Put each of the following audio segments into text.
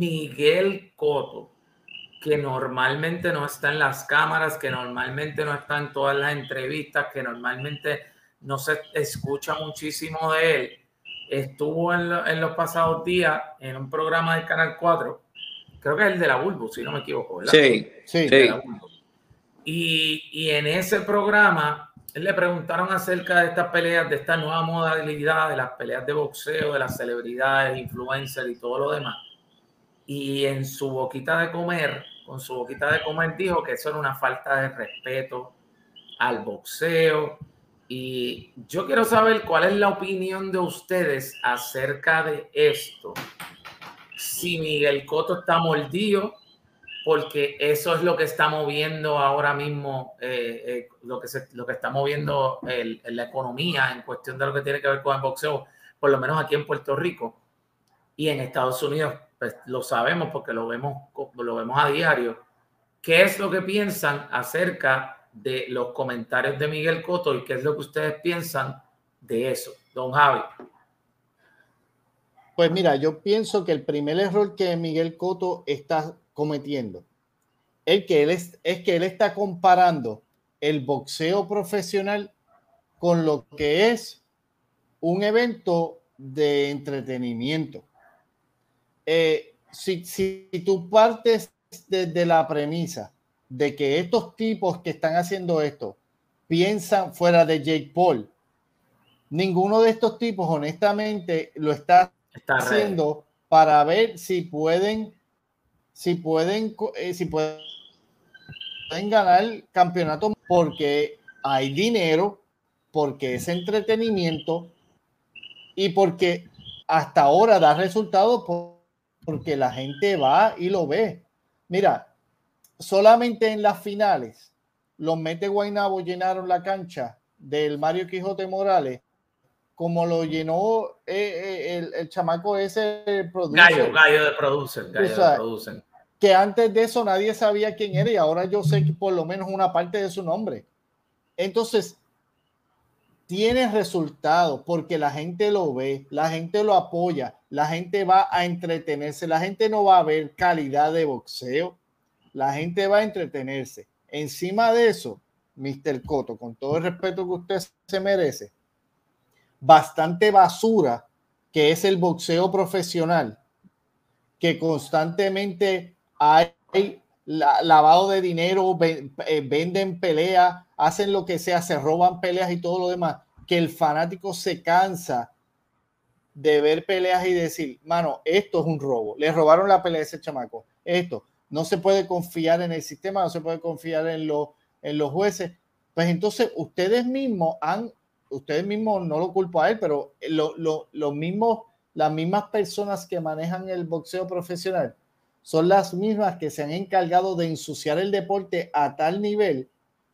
Miguel Coto, que normalmente no está en las cámaras, que normalmente no está en todas las entrevistas, que normalmente no se escucha muchísimo de él, estuvo en, los pasados días en un programa del Canal 4, creo que es el de la Bulbo, si no me equivoco, ¿verdad? Sí, sí. Y, y en ese programa le preguntaron acerca de estas peleas, de esta nueva modalidad, de las peleas de boxeo, de las celebridades, influencers y todo lo demás. Y en su boquita de comer, con su boquita de comer, dijo que eso era una falta de respeto al boxeo. Y yo quiero saber cuál es la opinión de ustedes acerca de esto. Si Miguel Coto está mordido porque eso es lo que está moviendo ahora mismo, eh, eh, lo, que se, lo que está moviendo el, la economía en cuestión de lo que tiene que ver con el boxeo, por lo menos aquí en Puerto Rico y en Estados Unidos, pues lo sabemos porque lo vemos, lo vemos a diario. ¿Qué es lo que piensan acerca de los comentarios de Miguel Coto y qué es lo que ustedes piensan de eso, don Javi? Pues mira, yo pienso que el primer error que Miguel Coto está cometiendo es que él, es, es que él está comparando el boxeo profesional con lo que es un evento de entretenimiento. Eh, si, si, tú partes desde la premisa de que estos tipos que están haciendo esto piensan fuera de Jake Paul, ninguno de estos tipos honestamente lo está, está haciendo para ver si pueden si pueden, eh, si pueden, ganar campeonato porque hay dinero, porque es entretenimiento y porque hasta ahora da resultados porque la gente va y lo ve. Mira, solamente en las finales, los Mete Guaynabo llenaron la cancha del Mario Quijote Morales como lo llenó eh, eh, el, chamaco ese Gallo, gallo de producer, gallo de producer que antes de eso nadie sabía quién era y ahora yo sé que por lo menos una parte de su nombre. Entonces, tiene resultados porque la gente lo ve, la gente lo apoya, la gente va a entretenerse, la gente no va a ver calidad de boxeo, la gente va a entretenerse. Encima de eso, Mr. Coto, con todo el respeto que usted se merece, bastante basura que es el boxeo profesional, que constantemente hay lavado de dinero, eh, venden peleas, hacen lo que sea, se roban peleas y todo lo demás, que el fanático se cansa de ver peleas y decir, mano, esto es un robo, le robaron la pelea a ese chamaco, esto, no se puede confiar en el sistema, no se puede confiar en, los en los jueces, pues entonces ustedes mismos han, ustedes mismos no lo culpo a él, pero lo, lo, los mismos, las mismas personas que manejan el boxeo profesional, son las mismas que se han encargado de ensuciar el deporte a tal nivel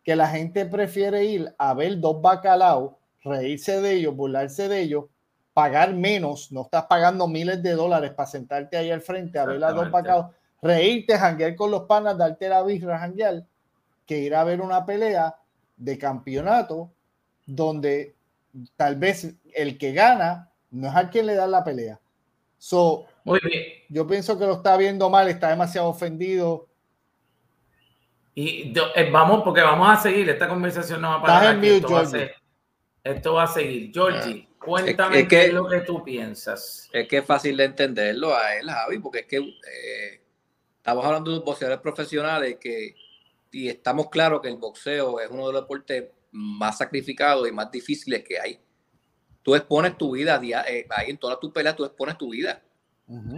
que la gente prefiere ir a ver dos bacalaos, reírse de ellos, burlarse de ellos, pagar menos, no estás pagando miles de dólares para sentarte ahí al frente a ver a dos bacalaos, reírte, janguear con los panas, darte la birra, janguear, que ir a ver una pelea de campeonato donde tal vez el que gana no es al que le da la pelea. So, Muy bien. Yo pienso que lo está viendo mal, está demasiado ofendido. Y eh, vamos, porque vamos a seguir, esta conversación no va a parar. esto, va a esto, va a seguir. Georgie, ah, cuéntame qué es lo que tú piensas. Es que es fácil de entenderlo a él, Javi, porque es que eh, estamos hablando de boxeadores profesionales que, y estamos claros que el boxeo es uno de los deportes más sacrificados y más difíciles que hay. Tú expones tu vida, eh, ahí en todas tus peleas tú expones tu vida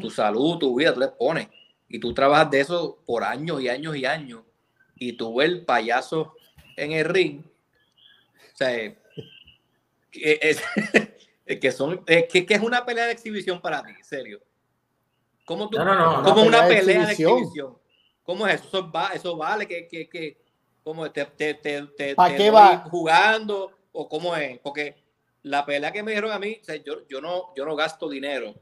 tu salud, tu vida, tú le pones. Y tú trabajas de eso por años y años y años. Y tú ves el payaso en el ring. O sea, es, que, son, es que, es una pelea de exhibición para ti, serio. ¿Cómo tú, como una pelea, de, exhibición. ¿Cómo es eso? Eso, vale que, que, que como te, te, te, te, qué va? jugando o cómo es, porque la pelea que me dijeron a mí, yo, yo, no, yo no gasto dinero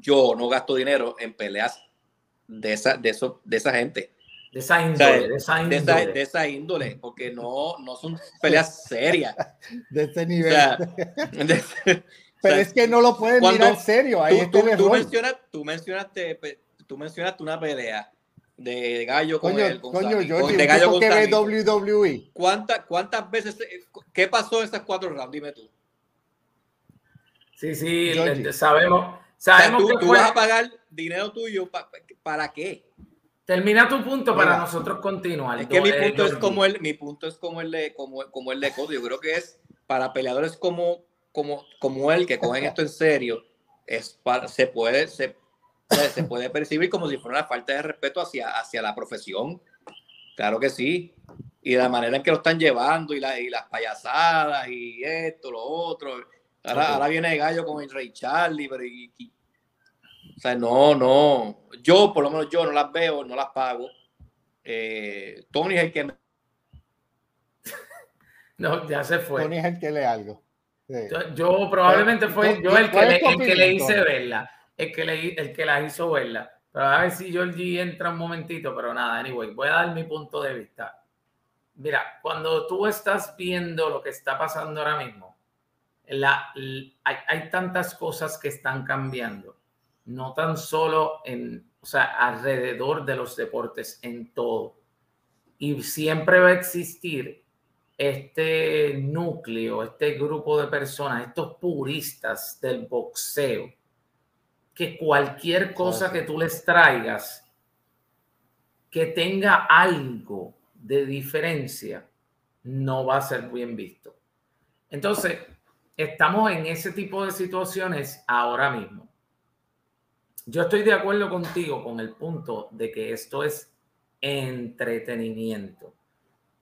yo no gasto dinero en peleas de esa, de eso, de esa gente. De esa índole, de, esa índole. De esa, índole, porque no, no son peleas serias. De este nivel. O Pero es que no lo pueden mirar serio. Ahí tú, tú, mencionas, tú, mencionaste, tú mencionaste una pelea de gallo con coño, el con, coño, de gallo con que WWE. ¿Cuántas, ¿Cuántas veces? ¿Qué pasó en esas cuatro rounds? Dime tú. Sí, sí, sabemos. sabemos tú, vas a pagar dinero tuyo para qué. Termina tu punto para nosotros continuar. Es que mi punto es como el, mi punto es como el de como, como el de Cody. Yo creo que es para peleadores como, como, como él que cogen esto en serio. Es para, se puede, se, se puede percibir como si fuera una falta de respeto hacia, hacia la profesión. Claro que sí. Y la manera en que lo están llevando y, la, y las payasadas y esto, lo otro. Ahora, ahora viene el gallo con el Rey Charlie, pero o sea, no, no. Yo, por lo menos yo no las veo, no las pago. Eh, Tony es el que No, ya se fue. Tony es el que lee algo. Yo, probablemente fue yo el que, le, el que le hice verla el que, le, el que la hizo verla. Pero a ver si Georgie entra un momentito, pero nada, anyway, voy a dar mi punto de vista. Mira, cuando tú estás viendo lo que está pasando ahora mismo, la, hay, hay, tantas cosas que están cambiando, no tan solo en, o sea, alrededor de los deportes, en todo. Y siempre va a existir este núcleo, este grupo de personas, estos puristas del boxeo, que cualquier cosa que tú les traigas que tenga algo de diferencia no va a ser bien visto. Entonces, estamos en ese tipo de situaciones ahora mismo. Yo estoy de acuerdo contigo con el punto de que esto es entretenimiento.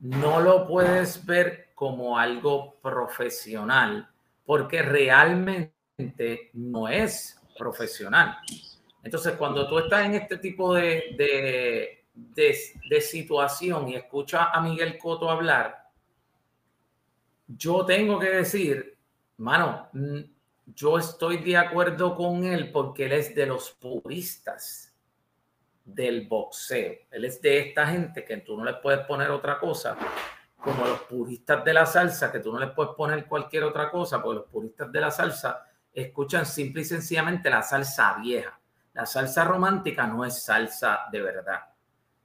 No lo puedes ver como algo profesional porque realmente no es profesional. Entonces, cuando tú estás en este tipo de, de, de, situación y escuchas a Miguel Coto hablar, yo tengo que decir, mano, yo estoy de acuerdo con él porque él es de los puristas del boxeo. Él es de esta gente que tú no le puedes poner otra cosa, como los puristas de la salsa, que tú no le puedes poner cualquier otra cosa, porque los puristas de la salsa escuchan simple y sencillamente la salsa vieja. La salsa romántica no es salsa de verdad.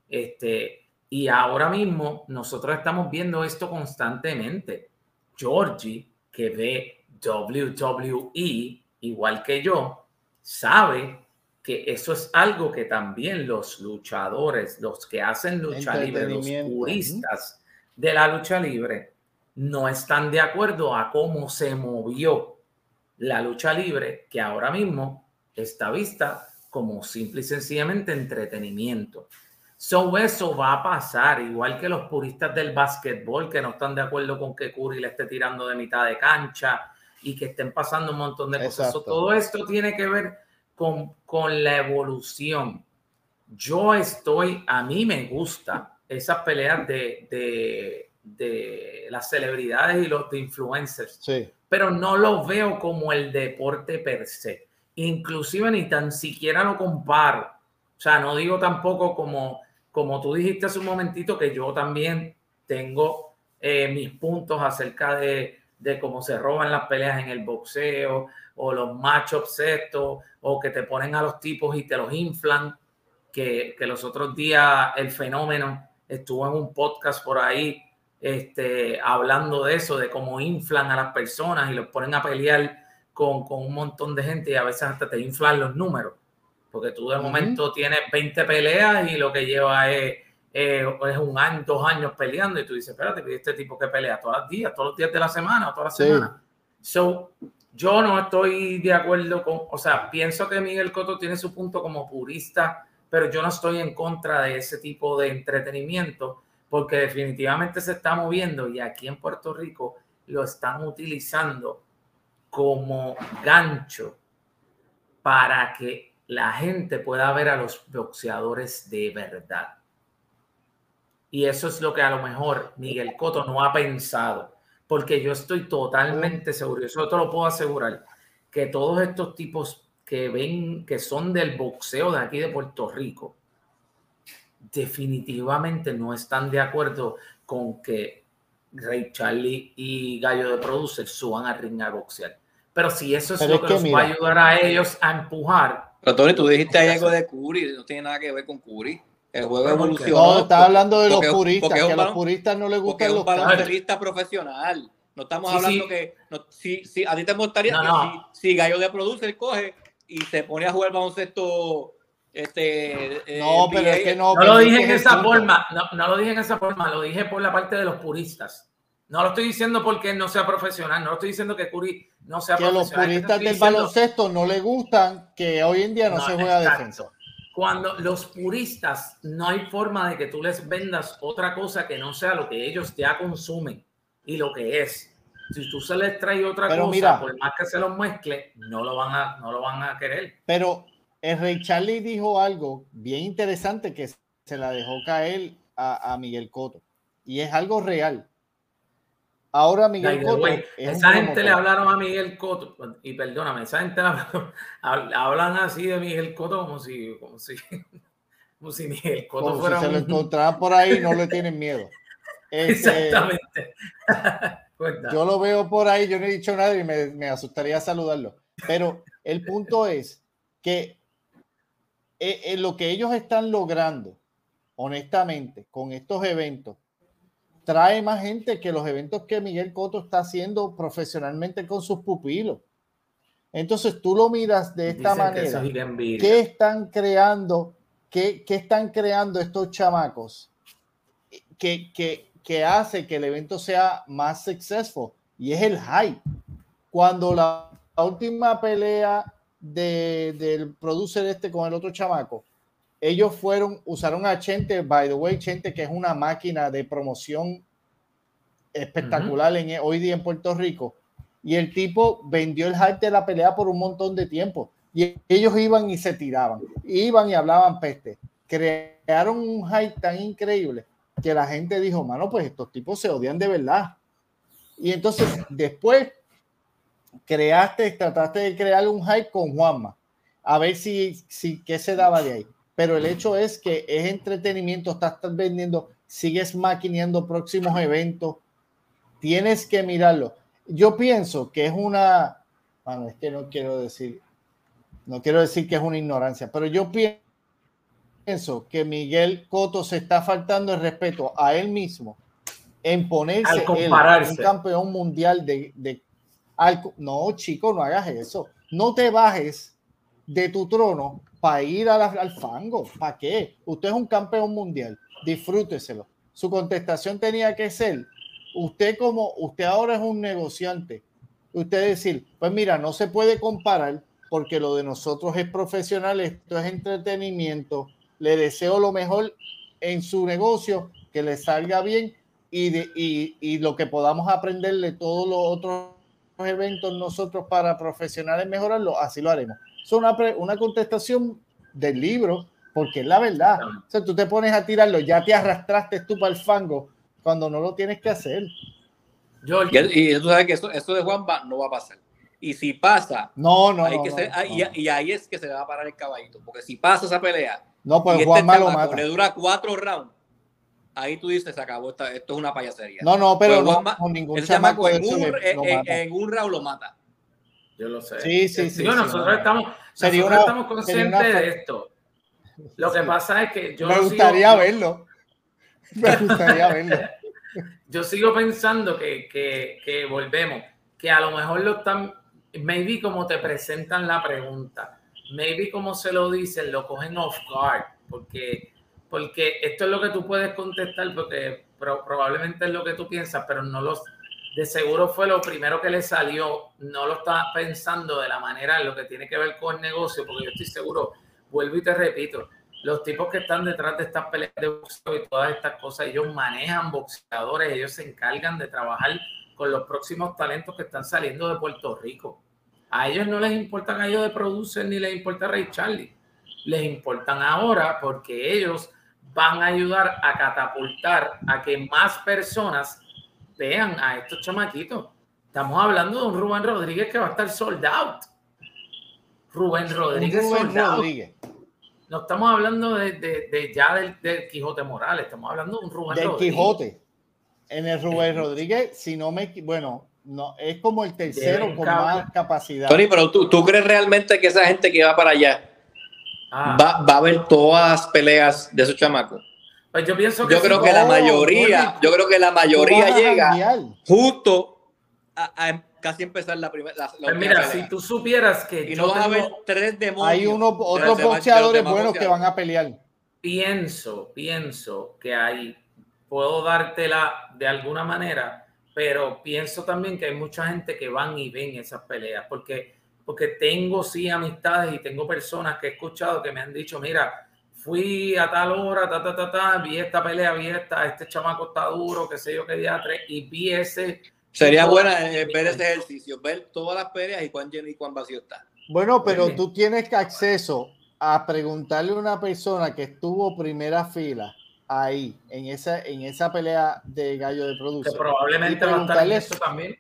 Este, y ahora mismo nosotros estamos viendo esto constantemente. Georgie, que ve WWE igual que yo, sabe que eso es algo que también los luchadores, los que hacen lucha libre, los puristas de la lucha libre, no están de acuerdo a cómo se movió la lucha libre, que ahora mismo está vista como simple y sencillamente entretenimiento. So, eso va a pasar, igual que los puristas del básquetbol que no están de acuerdo con que Curry le esté tirando de mitad de cancha y que estén pasando un montón de cosas. todo esto tiene que ver con, con la evolución. Yo estoy, a mí me gusta esas peleas de, de, de las celebridades y los de influencers. Sí pero no lo veo como el deporte per se. Inclusive ni tan siquiera lo comparo. O sea, no digo tampoco como, como tú dijiste hace un momentito que yo también tengo eh, mis puntos acerca de, de, cómo se roban las peleas en el boxeo o los matchups estos o que te ponen a los tipos y te los inflan. Que, que los otros días el fenómeno estuvo en un podcast por ahí este, hablando de eso, de cómo inflan a las personas y los ponen a pelear con, un montón de gente y a veces hasta te inflan los números, porque tú de momento tienes 20 peleas y lo que lleva es, es un año, dos años peleando y tú dices, espérate, este tipo que pelea todos los días, todos los días de la semana todas las semanas. So, yo no estoy de acuerdo con, o sea, pienso que Miguel Coto tiene su punto como purista, pero yo no estoy en contra de ese tipo de entretenimiento porque definitivamente se está moviendo y aquí en Puerto Rico lo están utilizando como gancho para que la gente pueda ver a los boxeadores de verdad. Y eso es lo que a lo mejor Miguel Coto no ha pensado, porque yo estoy totalmente seguro, eso te lo puedo asegurar, que todos estos tipos que ven, que son del boxeo de aquí de Puerto Rico, definitivamente no están de acuerdo con que Ray Charlie y Gallo de Producer suban a ring a boxear. Pero si eso es lo que, los va a ayudar a ellos a empujar. Pero Tony, tú dijiste algo de Curry, no tiene nada que ver con Curry. El juego evolucionó. No, estaba hablando de los puristas, que a los puristas no les gusta los baloncelista profesional. No estamos hablando que si, si, a ti te gustaría que si, Gallo de Producer coge y se pone a jugar baloncesto este, eh, no, pero es que no. No lo dije en esa forma, no, no, lo dije en esa forma, lo dije por la parte de los puristas. No lo estoy diciendo porque no sea profesional, no lo estoy diciendo que Curry no sea profesional. Que los puristas del baloncesto no le gustan que hoy en día no, se juega defensa. Cuando los puristas no hay forma de que tú les vendas otra cosa que no sea lo que ellos ya consumen y lo que es. Si tú se les trae otra cosa, por más que se los mezcle, no lo van a, no lo van a querer. Pero el Rey Charlie dijo algo bien interesante que se la dejó caer a, a Miguel Coto. Y es algo real. Ahora Miguel Coto. esa gente le hablaron a Miguel Coto, y perdóname, esa gente hablan así de Miguel Coto como si, como si, como si Miguel Coto fuera. Si se lo encontraban por ahí, no le tienen miedo. Este, Exactamente. yo lo veo por ahí, yo no he dicho nada y me, me asustaría saludarlo. Pero el punto es que eh, eh, lo que ellos están logrando, honestamente, con estos eventos, trae más gente que los eventos que Miguel Coto está haciendo profesionalmente con sus pupilos. Entonces tú lo miras de esta manera. ¿Qué están creando? ¿Qué, ¿Qué, están creando estos chamacos? Que, que, que hace que el evento sea más successful y es el hype. Cuando la, última pelea de, del producer este con el otro chamaco, ellos fueron, usaron a Chente, by the way, Chente, que es una máquina de promoción espectacular en, hoy día en Puerto Rico. Y el tipo vendió el hype de la pelea por un montón de tiempo. Y ellos iban y se tiraban, iban y hablaban peste. Crearon un hype tan increíble que la gente dijo, mano, pues estos tipos se odian de verdad. Y entonces después creaste, trataste de crear un hype con Juanma, a ver si, si qué se daba de ahí. Pero el hecho es que es entretenimiento, estás vendiendo, sigues maquineando próximos eventos, tienes que mirarlo. Yo pienso que es una, bueno, es que no quiero decir, no quiero decir que es una ignorancia, pero yo pienso que Miguel Coto se está faltando el respeto a él mismo en ponerse un campeón mundial de, de no, chico, no hagas eso. No te bajes de tu trono para ir al fango. ¿Para qué? Usted es un campeón mundial. Disfrúteselo. Su contestación tenía que ser, usted como, usted ahora es un negociante. Usted decir, pues mira, no se puede comparar porque lo de nosotros es profesional, esto es entretenimiento, le deseo lo mejor en su negocio, que le salga bien y, de, y, lo que podamos aprenderle todos los otros eventos nosotros para profesionales mejorarlo, así lo haremos. Es una, una contestación del libro, porque es la verdad. O sea, tú te pones a tirarlo, ya te arrastraste tú para el fango cuando no lo tienes que hacer. Yo, y, tú sabes que eso, eso de Juan no va a pasar. Y si pasa, no, no, y, ahí es que se le va a parar el caballito, porque si pasa esa pelea, no, pues este Juan Malo mata. Le dura cuatro rounds. Ahí tú dices, se acabó, esto, esto es una payasería. No, no, pero no, con ningún chamaco en un, en, un round lo mata. Yo lo sé. Sí, sí, sí. nosotros, estamos, nosotros estamos conscientes de esto. Lo que pasa es que yo. Me gustaría verlo. Me gustaría verlo. yo sigo pensando que, que, que volvemos, que a lo mejor lo están, maybe como te presentan la pregunta maybe como se lo dicen, lo cogen off guard, porque, porque esto es lo que tú puedes contestar, porque probablemente es lo que tú piensas, pero no los, de seguro fue lo primero que le salió, no lo estás pensando de la manera en lo que tiene que ver con el negocio, porque yo estoy seguro, vuelvo y te repito, los tipos que están detrás de estas peleas de boxeo y todas estas cosas, ellos manejan boxeadores, ellos se encargan de trabajar con los próximos talentos que están saliendo de Puerto Rico. A ellos no les importa Gallo de Producer ni les importa Ray Charlie. Les importan ahora porque ellos van a ayudar a catapultar a que más personas vean a estos chamaquitos. Estamos hablando de un Rubén Rodríguez que va a estar sold out. Rubén Rodríguez Rodríguez. No estamos hablando de, ya del, Quijote Morales, estamos hablando de un Rubén del Quijote. En el Rubén Rodríguez, si no me bueno, no, es como el tercero con más capacidad. Tony, pero ¿tú, tú crees realmente que esa gente que va para allá ah. va, va, a ver todas las peleas de esos chamacos? Pues yo pienso que yo creo que la mayoría, yo creo que la mayoría llega justo a, casi empezar la primera. Pues mira, si tú supieras que y no vas a ver tres demonios. Hay unos otros boxeadores buenos que van a pelear. Pienso, pienso que hay, puedo dártela de alguna manera, pero pienso también que hay mucha gente que van y ven esas peleas, porque, porque tengo sí amistades y tengo personas que he escuchado que me han dicho, mira, fui a tal hora, ta, ta, ta, ta, vi esta pelea, vi esta, este chamaco está duro, qué sé yo, qué día tres, y vi ese. Sería buena eh, ver ese ejercicio, ver todas las peleas y cuán lleno y cuán vacío está. Bueno, pero tú tienes acceso a preguntarle a una persona que estuvo primera fila ahí, en esa, en esa pelea de gallo de producción. Que probablemente va a estar en esto también.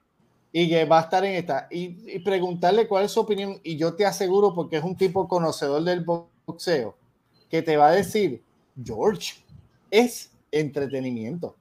Y que va a estar en esta. Y, y preguntarle cuál es su opinión. Y yo te aseguro, porque es un tipo conocedor del boxeo, que te va a decir, George, es entretenimiento.